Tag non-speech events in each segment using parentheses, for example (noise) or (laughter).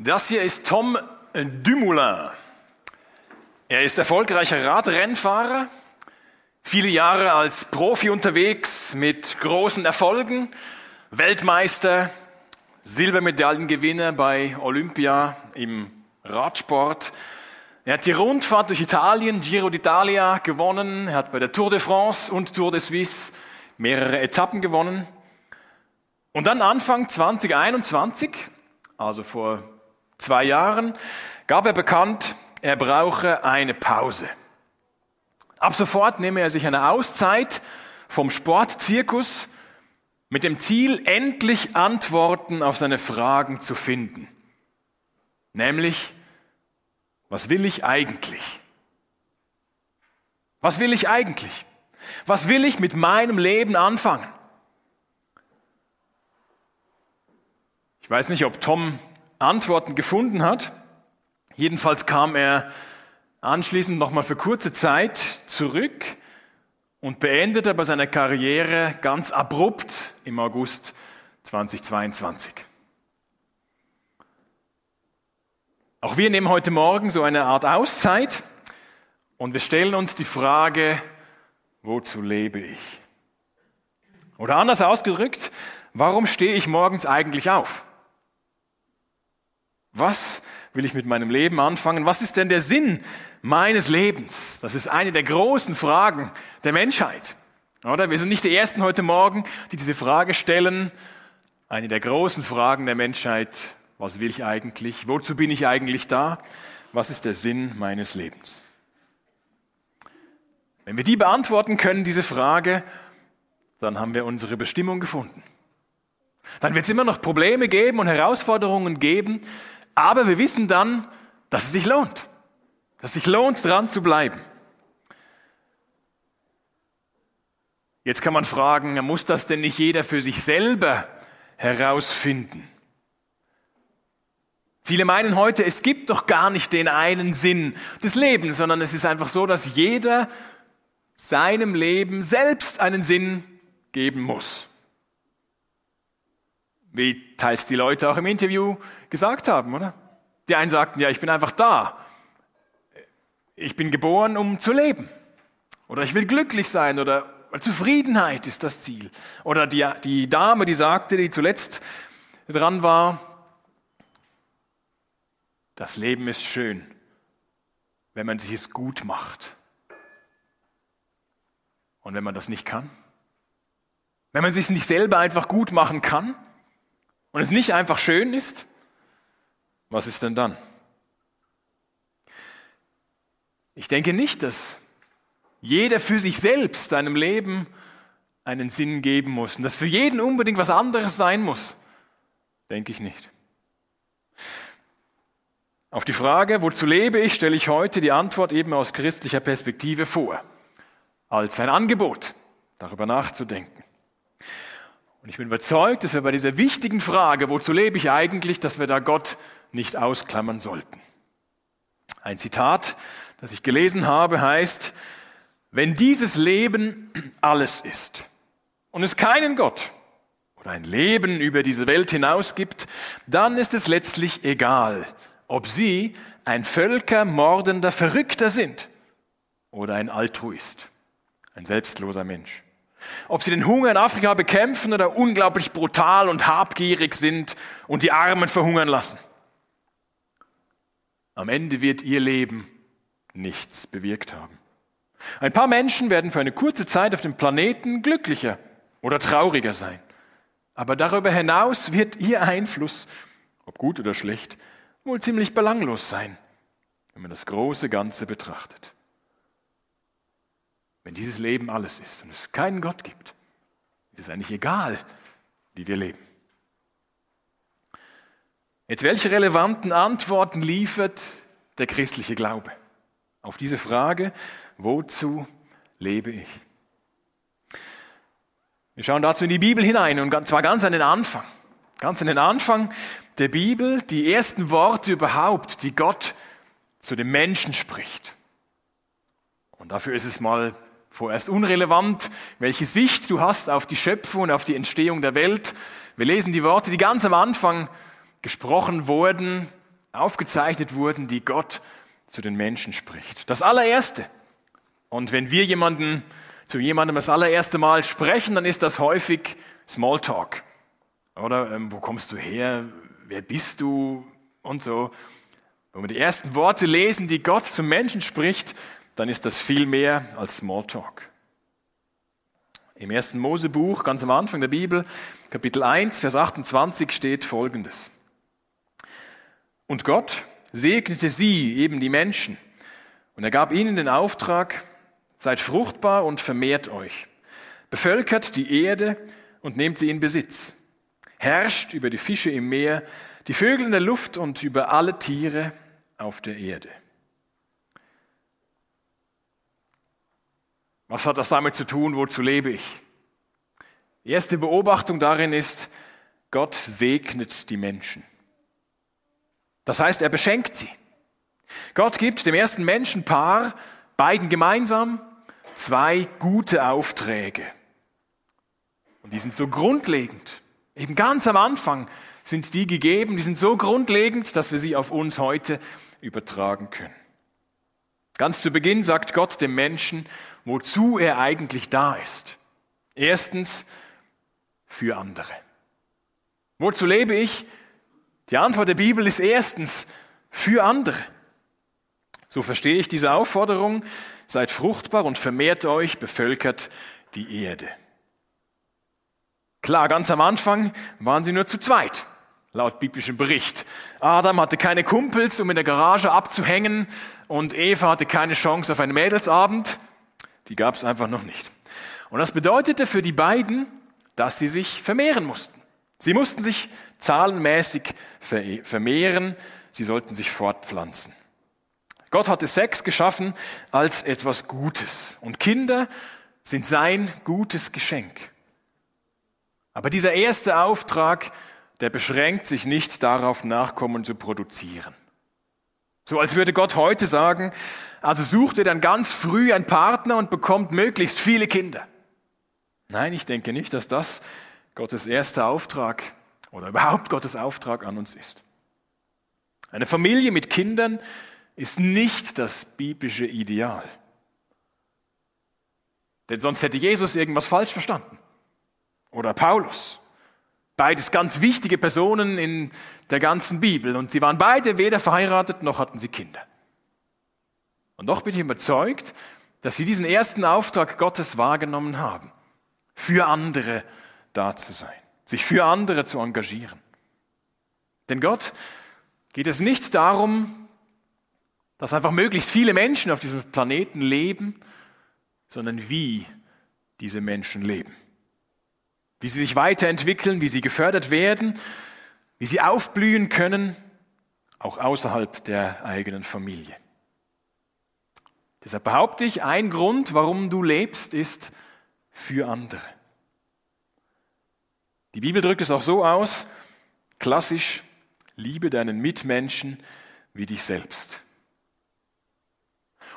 Das hier ist Tom Dumoulin. Er ist erfolgreicher Radrennfahrer, viele Jahre als Profi unterwegs mit großen Erfolgen, Weltmeister, Silbermedaillengewinner bei Olympia im Radsport. Er hat die Rundfahrt durch Italien, Giro d'Italia gewonnen, er hat bei der Tour de France und Tour de Suisse mehrere Etappen gewonnen. Und dann Anfang 2021, also vor zwei Jahren gab er bekannt, er brauche eine Pause. Ab sofort nehme er sich eine Auszeit vom Sportzirkus mit dem Ziel, endlich Antworten auf seine Fragen zu finden. Nämlich, was will ich eigentlich? Was will ich eigentlich? Was will ich mit meinem Leben anfangen? Ich weiß nicht, ob Tom Antworten gefunden hat. Jedenfalls kam er anschließend nochmal für kurze Zeit zurück und beendete bei seiner Karriere ganz abrupt im August 2022. Auch wir nehmen heute Morgen so eine Art Auszeit und wir stellen uns die Frage, wozu lebe ich? Oder anders ausgedrückt, warum stehe ich morgens eigentlich auf? Was will ich mit meinem Leben anfangen? Was ist denn der Sinn meines Lebens? Das ist eine der großen Fragen der Menschheit. Oder? Wir sind nicht die Ersten heute Morgen, die diese Frage stellen. Eine der großen Fragen der Menschheit. Was will ich eigentlich? Wozu bin ich eigentlich da? Was ist der Sinn meines Lebens? Wenn wir die beantworten können, diese Frage, dann haben wir unsere Bestimmung gefunden. Dann wird es immer noch Probleme geben und Herausforderungen geben, aber wir wissen dann, dass es sich lohnt. Dass es sich lohnt, dran zu bleiben. Jetzt kann man fragen, muss das denn nicht jeder für sich selber herausfinden? Viele meinen heute, es gibt doch gar nicht den einen Sinn des Lebens, sondern es ist einfach so, dass jeder seinem Leben selbst einen Sinn geben muss wie teils die Leute auch im Interview gesagt haben, oder? Die einen sagten, ja, ich bin einfach da. Ich bin geboren, um zu leben. Oder ich will glücklich sein oder Zufriedenheit ist das Ziel. Oder die, die Dame, die sagte, die zuletzt dran war, das Leben ist schön, wenn man sich es gut macht. Und wenn man das nicht kann? Wenn man sich nicht selber einfach gut machen kann? Und es nicht einfach schön ist, was ist denn dann? Ich denke nicht, dass jeder für sich selbst seinem Leben einen Sinn geben muss und dass für jeden unbedingt was anderes sein muss. Denke ich nicht. Auf die Frage, wozu lebe ich, stelle ich heute die Antwort eben aus christlicher Perspektive vor, als ein Angebot, darüber nachzudenken. Und ich bin überzeugt, dass wir bei dieser wichtigen Frage, wozu lebe ich eigentlich, dass wir da Gott nicht ausklammern sollten. Ein Zitat, das ich gelesen habe, heißt, wenn dieses Leben alles ist und es keinen Gott oder ein Leben über diese Welt hinaus gibt, dann ist es letztlich egal, ob Sie ein völkermordender Verrückter sind oder ein Altruist, ein selbstloser Mensch. Ob sie den Hunger in Afrika bekämpfen oder unglaublich brutal und habgierig sind und die Armen verhungern lassen. Am Ende wird ihr Leben nichts bewirkt haben. Ein paar Menschen werden für eine kurze Zeit auf dem Planeten glücklicher oder trauriger sein. Aber darüber hinaus wird ihr Einfluss, ob gut oder schlecht, wohl ziemlich belanglos sein, wenn man das große Ganze betrachtet. Wenn dieses Leben alles ist und es keinen Gott gibt, ist es eigentlich egal, wie wir leben. Jetzt, welche relevanten Antworten liefert der christliche Glaube auf diese Frage, wozu lebe ich? Wir schauen dazu in die Bibel hinein und zwar ganz an den Anfang. Ganz an den Anfang der Bibel, die ersten Worte überhaupt, die Gott zu dem Menschen spricht. Und dafür ist es mal vorerst unrelevant, welche Sicht du hast auf die Schöpfung und auf die Entstehung der Welt. Wir lesen die Worte, die ganz am Anfang gesprochen wurden aufgezeichnet wurden, die Gott zu den Menschen spricht. Das allererste. Und wenn wir jemanden zu jemandem das allererste Mal sprechen, dann ist das häufig Smalltalk. Oder ähm, wo kommst du her? Wer bist du? Und so. Wenn wir die ersten Worte lesen, die Gott zum Menschen spricht, dann ist das viel mehr als Smalltalk. Im ersten Mosebuch, ganz am Anfang der Bibel, Kapitel 1, Vers 28 steht folgendes. Und Gott segnete sie, eben die Menschen, und er gab ihnen den Auftrag, seid fruchtbar und vermehrt euch, bevölkert die Erde und nehmt sie in Besitz, herrscht über die Fische im Meer, die Vögel in der Luft und über alle Tiere auf der Erde. Was hat das damit zu tun? Wozu lebe ich? Die erste Beobachtung darin ist, Gott segnet die Menschen. Das heißt, er beschenkt sie. Gott gibt dem ersten Menschenpaar, beiden gemeinsam, zwei gute Aufträge. Und die sind so grundlegend. Eben ganz am Anfang sind die gegeben, die sind so grundlegend, dass wir sie auf uns heute übertragen können. Ganz zu Beginn sagt Gott dem Menschen, wozu er eigentlich da ist. Erstens für andere. Wozu lebe ich? Die Antwort der Bibel ist erstens für andere. So verstehe ich diese Aufforderung, seid fruchtbar und vermehrt euch, bevölkert die Erde. Klar, ganz am Anfang waren sie nur zu zweit, laut biblischem Bericht. Adam hatte keine Kumpels, um in der Garage abzuhängen und Eva hatte keine Chance auf einen Mädelsabend. Die gab es einfach noch nicht. Und das bedeutete für die beiden, dass sie sich vermehren mussten. Sie mussten sich zahlenmäßig vermehren, sie sollten sich fortpflanzen. Gott hatte Sex geschaffen als etwas Gutes und Kinder sind sein gutes Geschenk. Aber dieser erste Auftrag, der beschränkt sich nicht darauf, Nachkommen zu produzieren. So als würde Gott heute sagen, also sucht ihr dann ganz früh einen Partner und bekommt möglichst viele Kinder. Nein, ich denke nicht, dass das Gottes erster Auftrag oder überhaupt Gottes Auftrag an uns ist. Eine Familie mit Kindern ist nicht das biblische Ideal. Denn sonst hätte Jesus irgendwas falsch verstanden. Oder Paulus. Beides ganz wichtige Personen in der ganzen Bibel. Und sie waren beide weder verheiratet noch hatten sie Kinder. Und doch bin ich überzeugt, dass sie diesen ersten Auftrag Gottes wahrgenommen haben, für andere da zu sein, sich für andere zu engagieren. Denn Gott geht es nicht darum, dass einfach möglichst viele Menschen auf diesem Planeten leben, sondern wie diese Menschen leben. Wie sie sich weiterentwickeln, wie sie gefördert werden, wie sie aufblühen können, auch außerhalb der eigenen Familie. Deshalb behaupte ich, ein Grund, warum du lebst, ist für andere. Die Bibel drückt es auch so aus, klassisch, liebe deinen Mitmenschen wie dich selbst.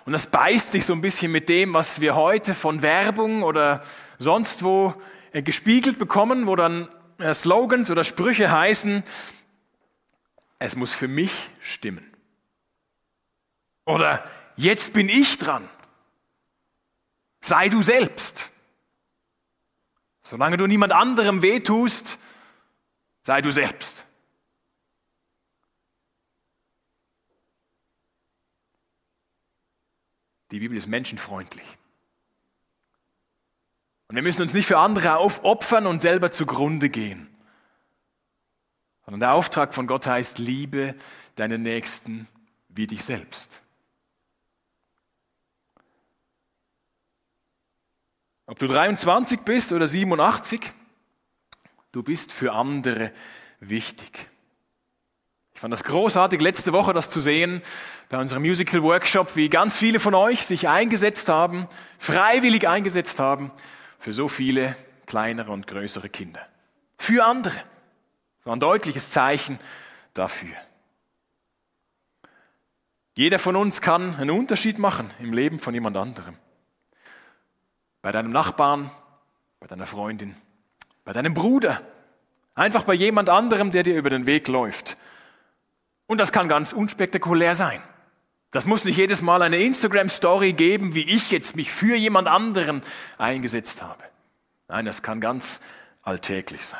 Und das beißt sich so ein bisschen mit dem, was wir heute von Werbung oder sonst wo gespiegelt bekommen, wo dann äh, Slogans oder Sprüche heißen, es muss für mich stimmen. Oder jetzt bin ich dran. Sei du selbst. Solange du niemand anderem wehtust, sei du selbst. Die Bibel ist menschenfreundlich. Und wir müssen uns nicht für andere aufopfern und selber zugrunde gehen. Sondern der Auftrag von Gott heißt, liebe deinen Nächsten wie dich selbst. Ob du 23 bist oder 87, du bist für andere wichtig. Ich fand das großartig, letzte Woche das zu sehen bei unserem Musical Workshop, wie ganz viele von euch sich eingesetzt haben, freiwillig eingesetzt haben für so viele kleinere und größere Kinder. Für andere. Das war ein deutliches Zeichen dafür. Jeder von uns kann einen Unterschied machen im Leben von jemand anderem. Bei deinem Nachbarn, bei deiner Freundin, bei deinem Bruder, einfach bei jemand anderem, der dir über den Weg läuft Und das kann ganz unspektakulär sein. Das muss nicht jedes Mal eine Instagram-Story geben, wie ich jetzt mich für jemand anderen eingesetzt habe. Nein, das kann ganz alltäglich sein.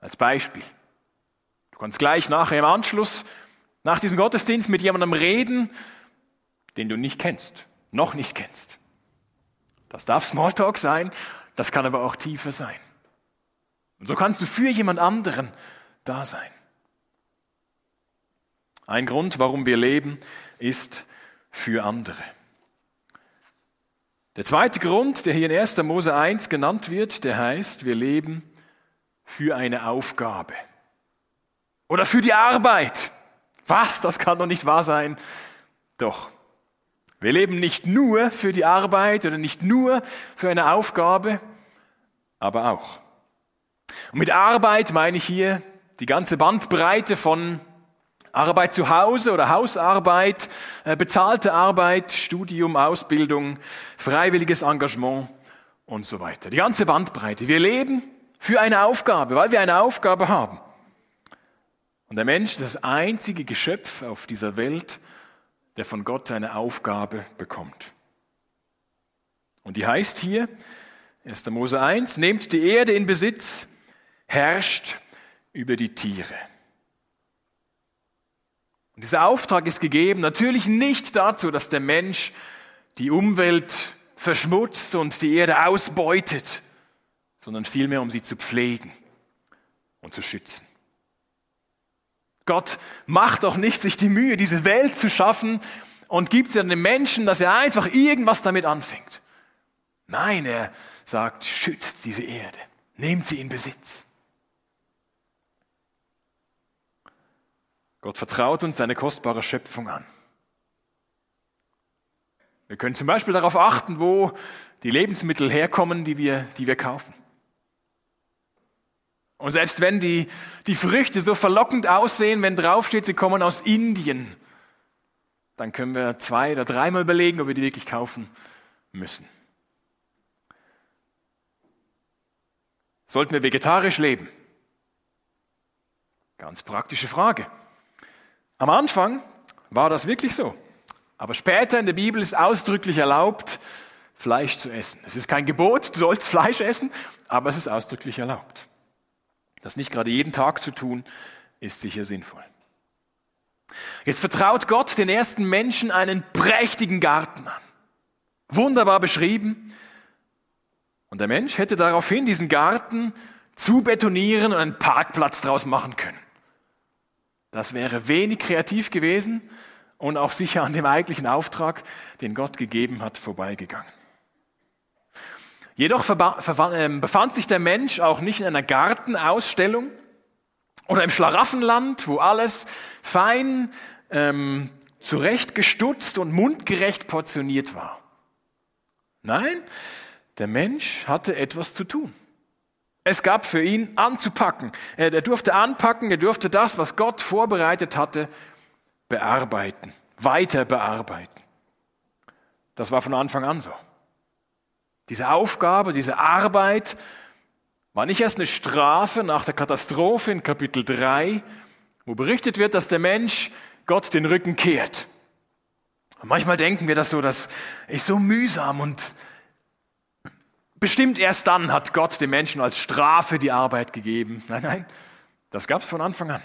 Als Beispiel. Du kannst gleich nachher im Anschluss, nach diesem Gottesdienst mit jemandem reden, den du nicht kennst, noch nicht kennst. Das darf Smalltalk sein, das kann aber auch tiefer sein. Und so kannst du für jemand anderen da sein. Ein Grund, warum wir leben, ist für andere. Der zweite Grund, der hier in 1. Mose 1 genannt wird, der heißt, wir leben für eine Aufgabe. Oder für die Arbeit. Was? Das kann doch nicht wahr sein. Doch. Wir leben nicht nur für die Arbeit oder nicht nur für eine Aufgabe, aber auch. Und mit Arbeit meine ich hier die ganze Bandbreite von Arbeit zu Hause oder Hausarbeit, äh, bezahlte Arbeit, Studium, Ausbildung, freiwilliges Engagement und so weiter. Die ganze Bandbreite. Wir leben für eine Aufgabe, weil wir eine Aufgabe haben. Und der Mensch ist das einzige Geschöpf auf dieser Welt, der von Gott eine Aufgabe bekommt. Und die heißt hier, 1. Mose 1, nehmt die Erde in Besitz, herrscht über die Tiere. Und dieser Auftrag ist gegeben natürlich nicht dazu, dass der Mensch die Umwelt verschmutzt und die Erde ausbeutet, sondern vielmehr, um sie zu pflegen und zu schützen. Gott macht doch nicht sich die Mühe, diese Welt zu schaffen und gibt sie den Menschen, dass er einfach irgendwas damit anfängt. Nein, er sagt, schützt diese Erde, nehmt sie in Besitz. Gott vertraut uns seine kostbare Schöpfung an. Wir können zum Beispiel darauf achten, wo die Lebensmittel herkommen, die wir, die wir kaufen. Und selbst wenn die, die Früchte so verlockend aussehen, wenn draufsteht, sie kommen aus Indien, dann können wir zwei oder dreimal überlegen, ob wir die wirklich kaufen müssen. Sollten wir vegetarisch leben? Ganz praktische Frage. Am Anfang war das wirklich so. Aber später in der Bibel ist ausdrücklich erlaubt, Fleisch zu essen. Es ist kein Gebot, du sollst Fleisch essen, aber es ist ausdrücklich erlaubt. Das nicht gerade jeden Tag zu tun, ist sicher sinnvoll. Jetzt vertraut Gott den ersten Menschen einen prächtigen Garten an. Wunderbar beschrieben. Und der Mensch hätte daraufhin diesen Garten zu betonieren und einen Parkplatz draus machen können. Das wäre wenig kreativ gewesen und auch sicher an dem eigentlichen Auftrag, den Gott gegeben hat, vorbeigegangen. Jedoch ähm, befand sich der Mensch auch nicht in einer Gartenausstellung oder im Schlaraffenland, wo alles fein ähm, zurechtgestutzt und mundgerecht portioniert war. Nein, der Mensch hatte etwas zu tun. Es gab für ihn anzupacken. Er durfte anpacken, er durfte das, was Gott vorbereitet hatte, bearbeiten, weiter bearbeiten. Das war von Anfang an so. Diese Aufgabe, diese Arbeit war nicht erst eine Strafe nach der Katastrophe in Kapitel 3, wo berichtet wird, dass der Mensch Gott den Rücken kehrt. Und manchmal denken wir das so, das ist so mühsam und bestimmt erst dann hat Gott dem Menschen als Strafe die Arbeit gegeben. (laughs) Nein, nein, das gab es von Anfang an.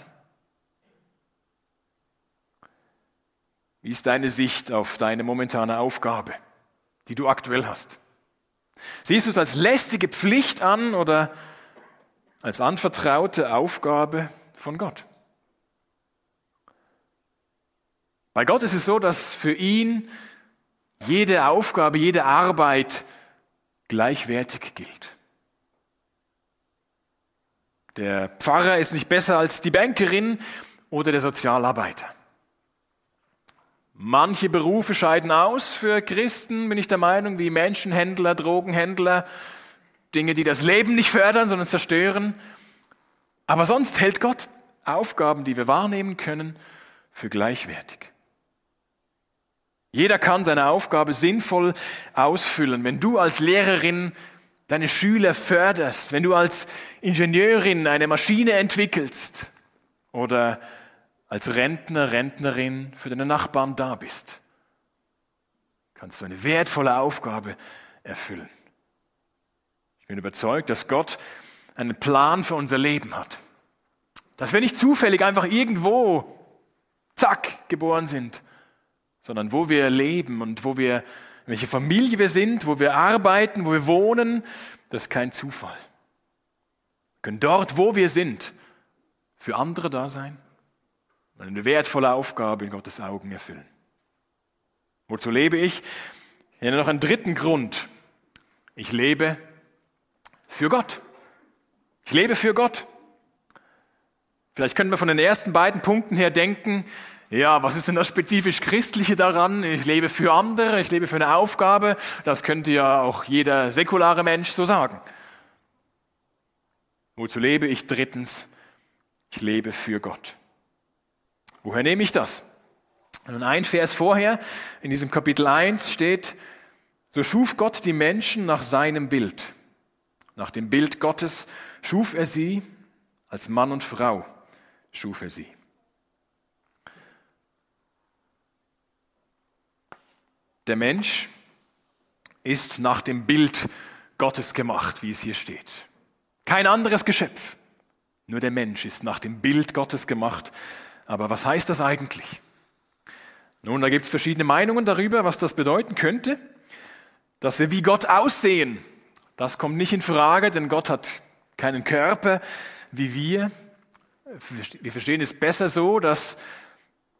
Wie ist deine Sicht auf deine momentane Aufgabe, die du aktuell hast? Siehst du es als lästige Pflicht an oder als anvertraute Aufgabe von Gott? Bei Gott ist es so, dass für ihn jede Aufgabe, jede Arbeit gleichwertig gilt. Der Pfarrer ist nicht besser als die Bankerin oder der Sozialarbeiter. Manche Berufe scheiden aus für Christen, bin ich der Meinung, wie Menschenhändler, Drogenhändler, Dinge, die das Leben nicht fördern, sondern zerstören. Aber sonst hält Gott Aufgaben, die wir wahrnehmen können, für gleichwertig. Jeder kann seine Aufgabe sinnvoll ausfüllen. Wenn du als Lehrerin deine Schüler förderst, wenn du als Ingenieurin eine Maschine entwickelst oder als Rentner, Rentnerin für deine Nachbarn da bist. Kannst du eine wertvolle Aufgabe erfüllen. Ich bin überzeugt, dass Gott einen Plan für unser Leben hat. Dass wir nicht zufällig einfach irgendwo, zack, geboren sind, sondern wo wir leben und wo wir, welche Familie wir sind, wo wir arbeiten, wo wir wohnen, das ist kein Zufall. Wir können dort, wo wir sind, für andere da sein und eine wertvolle Aufgabe in Gottes Augen erfüllen. Wozu lebe ich? Ich nenne noch einen dritten Grund. Ich lebe für Gott. Ich lebe für Gott. Vielleicht können wir von den ersten beiden Punkten her denken, ja, was ist denn das spezifisch Christliche daran? Ich lebe für andere, ich lebe für eine Aufgabe. Das könnte ja auch jeder säkulare Mensch so sagen. Wozu lebe ich? Drittens, ich lebe für Gott. Woher nehme ich das? Und ein Vers vorher, in diesem Kapitel 1 steht, so schuf Gott die Menschen nach seinem Bild. Nach dem Bild Gottes schuf er sie, als Mann und Frau schuf er sie. Der Mensch ist nach dem Bild Gottes gemacht, wie es hier steht. Kein anderes Geschöpf. Nur der Mensch ist nach dem Bild Gottes gemacht. Aber was heißt das eigentlich? Nun, da gibt es verschiedene Meinungen darüber, was das bedeuten könnte. Dass wir wie Gott aussehen, das kommt nicht in Frage, denn Gott hat keinen Körper wie wir. Wir verstehen es besser so, dass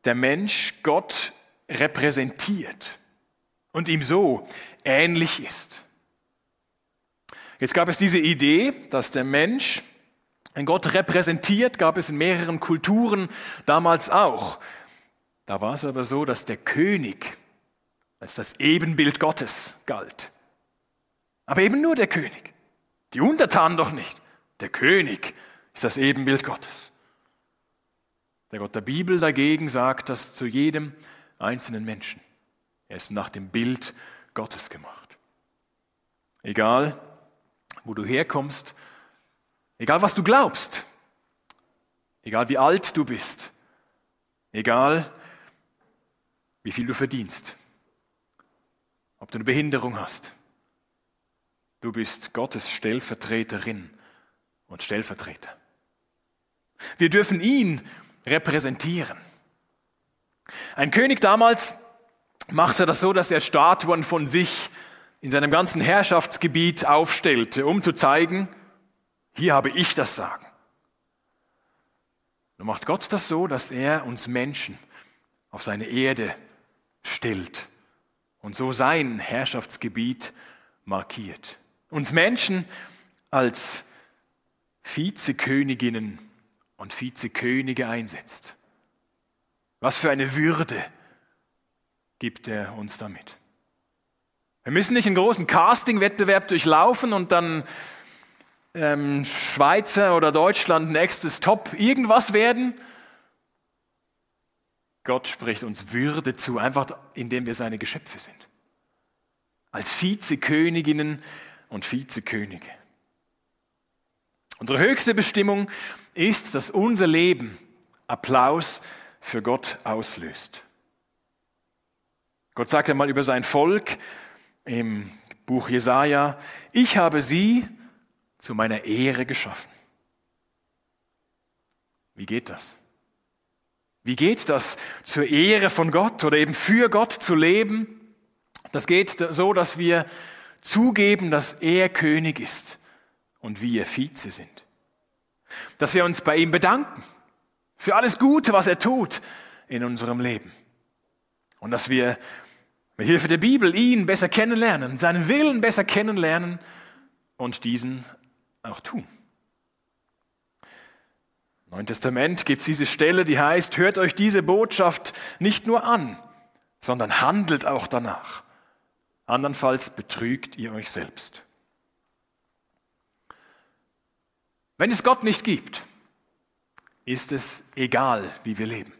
der Mensch Gott repräsentiert und ihm so ähnlich ist. Jetzt gab es diese Idee, dass der Mensch ein Gott repräsentiert, gab es in mehreren Kulturen damals auch. Da war es aber so, dass der König als das Ebenbild Gottes galt. Aber eben nur der König. Die Untertanen doch nicht. Der König ist das Ebenbild Gottes. Der Gott der Bibel dagegen sagt das zu jedem einzelnen Menschen. Er ist nach dem Bild Gottes gemacht. Egal, wo du herkommst, egal was du glaubst, egal wie alt du bist, egal wie viel du verdienst, ob du eine Behinderung hast, du bist Gottes Stellvertreterin und Stellvertreter. Wir dürfen ihn repräsentieren. Ein König damals machte das so, dass er Statuen von sich in seinem ganzen Herrschaftsgebiet aufstellte, um zu zeigen, hier habe ich das Sagen. Nun macht Gott das so, dass er uns Menschen auf seine Erde stellt und so sein Herrschaftsgebiet markiert. Uns Menschen als Vizeköniginnen und Vizekönige einsetzt. Was für eine Würde gibt er uns damit. Wir müssen nicht einen großen Casting-Wettbewerb durchlaufen und dann ähm, Schweizer oder Deutschland nächstes Top irgendwas werden. Gott spricht uns Würde zu, einfach indem wir seine Geschöpfe sind. Als Vizeköniginnen und Vizekönige. Unsere höchste Bestimmung ist, dass unser Leben Applaus für Gott auslöst. Gott sagt einmal über sein Volk im Buch Jesaja, ich habe sie zu meiner Ehre geschaffen. Wie geht das? Wie geht das, zur Ehre von Gott oder eben für Gott zu leben? Das geht so, dass wir zugeben, dass er König ist und wir Vize sind. Dass wir uns bei ihm bedanken für alles Gute, was er tut in unserem Leben. Und dass wir mit Hilfe der Bibel ihn besser kennenlernen, seinen Willen besser kennenlernen und diesen auch tun. Im Neuen Testament gibt es diese Stelle, die heißt, hört euch diese Botschaft nicht nur an, sondern handelt auch danach. Andernfalls betrügt ihr euch selbst. Wenn es Gott nicht gibt, ist es egal, wie wir leben.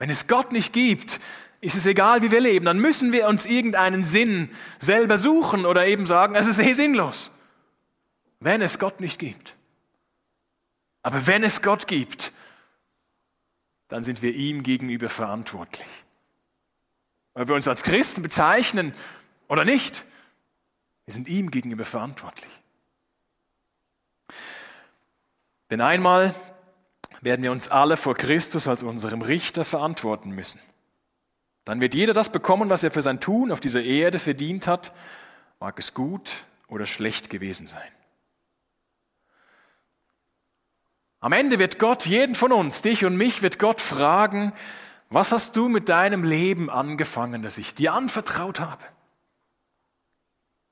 Wenn es Gott nicht gibt, ist es egal, wie wir leben. Dann müssen wir uns irgendeinen Sinn selber suchen oder eben sagen, es ist eh sinnlos. Wenn es Gott nicht gibt. Aber wenn es Gott gibt, dann sind wir ihm gegenüber verantwortlich. Ob wir uns als Christen bezeichnen oder nicht, wir sind ihm gegenüber verantwortlich. Denn einmal werden wir uns alle vor Christus als unserem Richter verantworten müssen. Dann wird jeder das bekommen, was er für sein Tun auf dieser Erde verdient hat, mag es gut oder schlecht gewesen sein. Am Ende wird Gott jeden von uns, dich und mich, wird Gott fragen, was hast du mit deinem Leben angefangen, das ich dir anvertraut habe?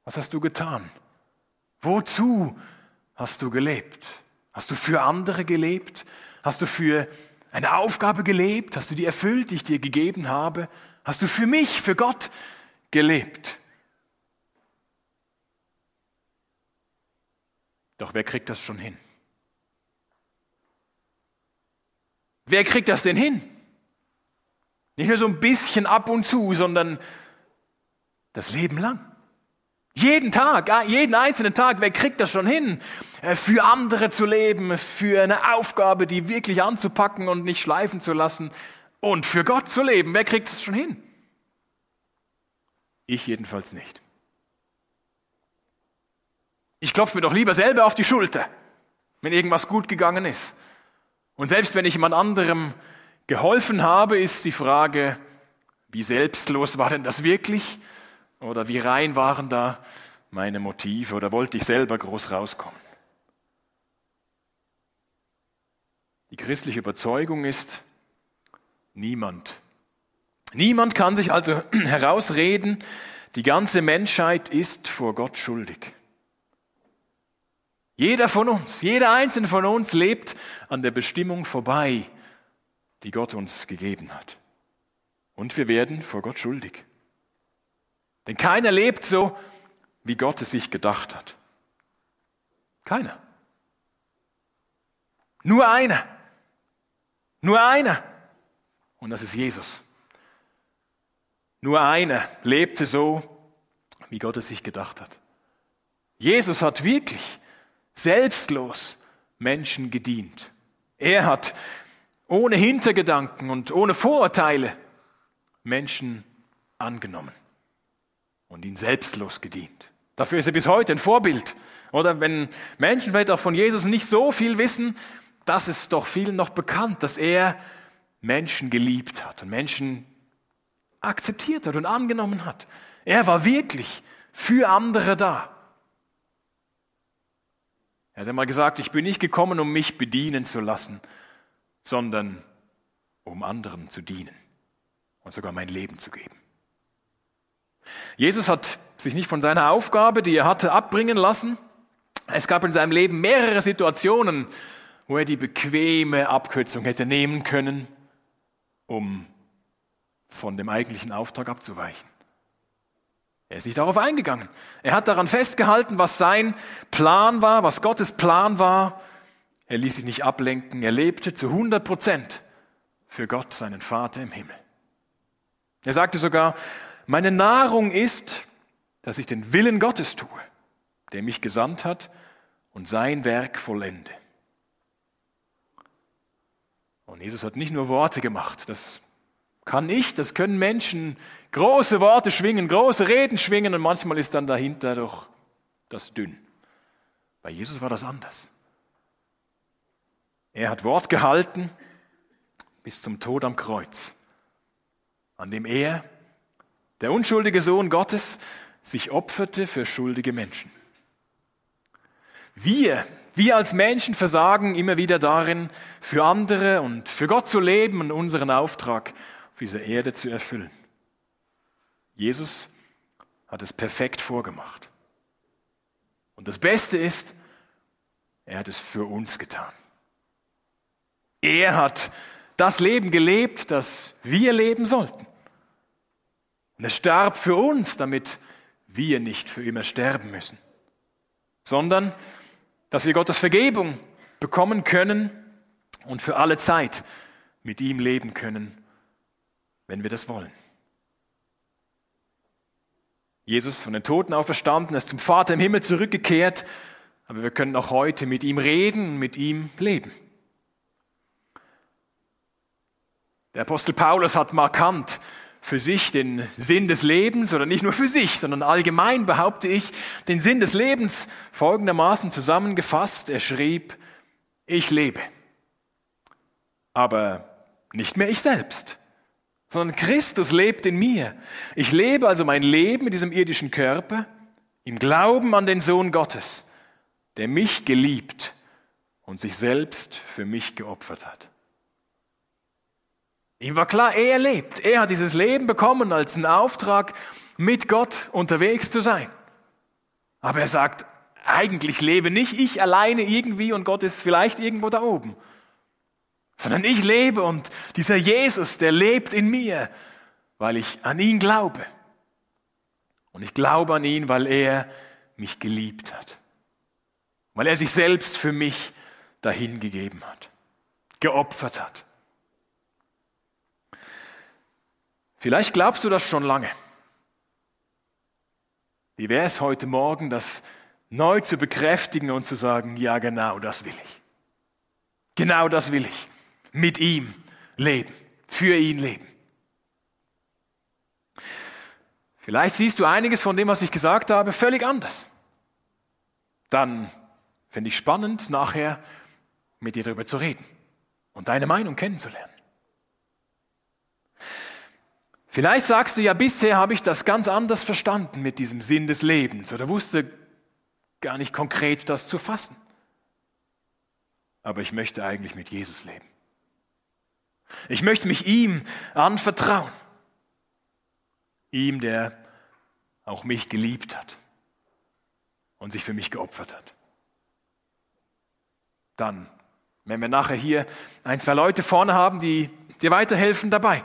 Was hast du getan? Wozu hast du gelebt? Hast du für andere gelebt? Hast du für eine Aufgabe gelebt? Hast du die erfüllt, die ich dir gegeben habe? Hast du für mich, für Gott gelebt? Doch wer kriegt das schon hin? Wer kriegt das denn hin? Nicht nur so ein bisschen ab und zu, sondern das Leben lang. Jeden Tag, jeden einzelnen Tag, wer kriegt das schon hin, äh, für andere zu leben, für eine Aufgabe, die wirklich anzupacken und nicht schleifen zu lassen und für Gott zu leben? Wer kriegt es schon hin? Ich jedenfalls nicht. Ich klopfe mir doch lieber selber auf die Schulter, wenn irgendwas gut gegangen ist. Und selbst wenn ich jemand anderem geholfen habe, ist die Frage, wie selbstlos war denn das wirklich? Oder wie rein waren da meine Motive oder wollte ich selber groß rauskommen? Die christliche Überzeugung ist, niemand. Niemand kann sich also (clears throat) herausreden, die ganze Menschheit ist vor Gott schuldig. Jeder von uns, jeder einzelne von uns lebt an der Bestimmung vorbei, die Gott uns gegeben hat. Und wir werden vor Gott schuldig. Denn keiner lebt so, wie Gott es sich gedacht hat. Keiner. Nur einer. Nur einer. Und das ist Jesus. Nur einer lebte so, wie Gott es sich gedacht hat. Jesus hat wirklich selbstlos Menschen gedient. Er hat ohne Hintergedanken und ohne Vorurteile Menschen angenommen und ihn selbstlos gedient. Dafür ist er bis heute ein Vorbild. Oder wenn Menschen vielleicht auch von Jesus nicht so viel wissen, das ist doch vielen noch bekannt, dass er Menschen geliebt hat und Menschen akzeptiert hat und angenommen hat. Er war wirklich für andere da. Er hat einmal gesagt, ich bin nicht gekommen, um mich bedienen zu lassen, sondern um anderen zu dienen und sogar mein Leben zu geben. Jesus hat sich nicht von seiner Aufgabe, die er hatte, abbringen lassen. Es gab in seinem Leben mehrere Situationen, wo er die bequeme Abkürzung hätte nehmen können, um von dem eigentlichen Auftrag abzuweichen. Er ist nicht darauf eingegangen. Er hat daran festgehalten, was sein Plan war, was Gottes Plan war. Er ließ sich nicht ablenken. Er lebte zu 100 Prozent für Gott, seinen Vater im Himmel. Er sagte sogar, meine Nahrung ist, dass ich den Willen Gottes tue, der mich gesandt hat und sein Werk vollende. Und Jesus hat nicht nur Worte gemacht, das kann ich, das können Menschen große Worte schwingen, große Reden schwingen und manchmal ist dann dahinter doch das dünn. Bei Jesus war das anders. Er hat Wort gehalten bis zum Tod am Kreuz, an dem er der unschuldige Sohn Gottes sich opferte für schuldige Menschen. Wir, wir als Menschen versagen immer wieder darin, für andere und für Gott zu leben und unseren Auftrag auf dieser Erde zu erfüllen. Jesus hat es perfekt vorgemacht. Und das Beste ist, er hat es für uns getan. Er hat das Leben gelebt, das wir leben sollten. Und er starb für uns, damit wir nicht für immer sterben müssen, sondern dass wir Gottes Vergebung bekommen können und für alle Zeit mit ihm leben können, wenn wir das wollen. Jesus von den Toten auferstanden, ist zum Vater im Himmel zurückgekehrt, aber wir können auch heute mit ihm reden und mit ihm leben. Der Apostel Paulus hat markant für sich den Sinn des Lebens oder nicht nur für sich, sondern allgemein behaupte ich den Sinn des Lebens folgendermaßen zusammengefasst. Er schrieb, ich lebe, aber nicht mehr ich selbst, sondern Christus lebt in mir. Ich lebe also mein Leben in diesem irdischen Körper im Glauben an den Sohn Gottes, der mich geliebt und sich selbst für mich geopfert hat. Ihm war klar, er lebt. Er hat dieses Leben bekommen als einen Auftrag, mit Gott unterwegs zu sein. Aber er sagt, eigentlich lebe nicht ich alleine irgendwie und Gott ist vielleicht irgendwo da oben, sondern ich lebe und dieser Jesus, der lebt in mir, weil ich an ihn glaube. Und ich glaube an ihn, weil er mich geliebt hat, weil er sich selbst für mich dahingegeben hat, geopfert hat. Vielleicht glaubst du das schon lange. Wie wäre es heute Morgen, das neu zu bekräftigen und zu sagen, ja genau, das will ich. Genau das will ich. Mit ihm leben, für ihn leben. Vielleicht siehst du einiges von dem, was ich gesagt habe, völlig anders. Dann finde ich spannend, nachher mit dir darüber zu reden und deine Meinung kennenzulernen. Vielleicht sagst du ja, bisher habe ich das ganz anders verstanden mit diesem Sinn des Lebens oder wusste gar nicht konkret das zu fassen. Aber ich möchte eigentlich mit Jesus leben. Ich möchte mich ihm anvertrauen. Ihm, der auch mich geliebt hat und sich für mich geopfert hat. Dann, wenn wir nachher hier ein, zwei Leute vorne haben, die dir weiterhelfen dabei,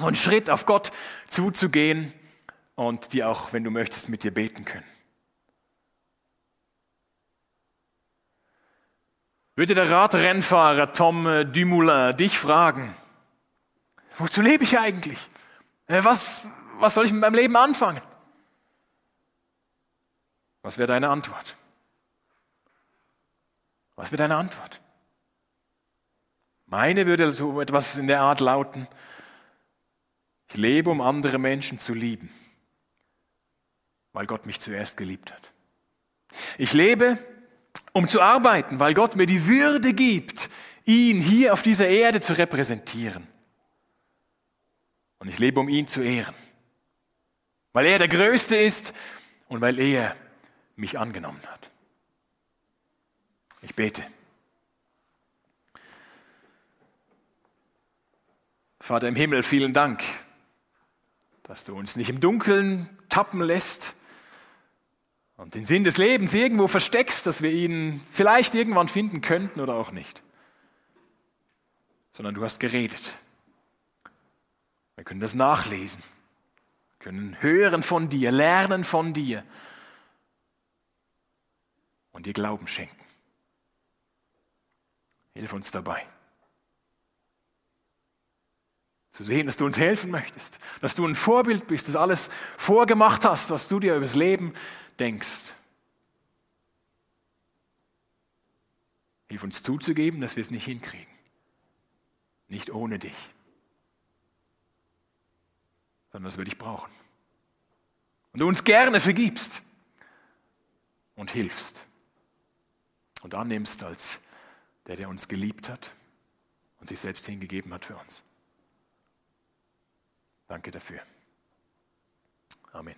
so einen Schritt auf Gott zuzugehen und die auch, wenn du möchtest, mit dir beten können. Würde der Radrennfahrer Tom Dumoulin dich fragen, wozu lebe ich eigentlich? Äh, was, was soll ich mit meinem Leben anfangen? Was wäre deine Antwort? Was wäre deine Antwort? Meine würde so etwas in der Art lauten, ich lebe, um andere Menschen zu lieben, weil Gott mich zuerst geliebt hat. Ich lebe, um zu arbeiten, weil Gott mir die Würde gibt, ihn hier auf dieser Erde zu repräsentieren. Und ich lebe, um ihn zu ehren, weil er der Größte ist und weil er mich angenommen hat. Ich bete. Vater im Himmel, vielen Dank, dass du uns nicht im Dunkeln tappen lässt, und den Sinn des Lebens irgendwo versteckst, dass wir ihn vielleicht irgendwann finden könnten oder auch nicht. Sondern du hast geredet. Wir können das nachlesen, wir können hören von dir, lernen von dir und dir Glauben schenken. Hilf uns dabei. Zu sehen, dass du uns helfen möchtest, dass du ein Vorbild bist, dass alles vorgemacht hast, was du dir über das Leben denkst. Hilf uns zuzugeben, dass wir es nicht hinkriegen. Nicht ohne dich, sondern dass wir dich brauchen. Und du uns gerne vergibst und hilfst und annimmst als der, der uns geliebt hat und sich selbst hingegeben hat für uns. Danke dafür. Amen.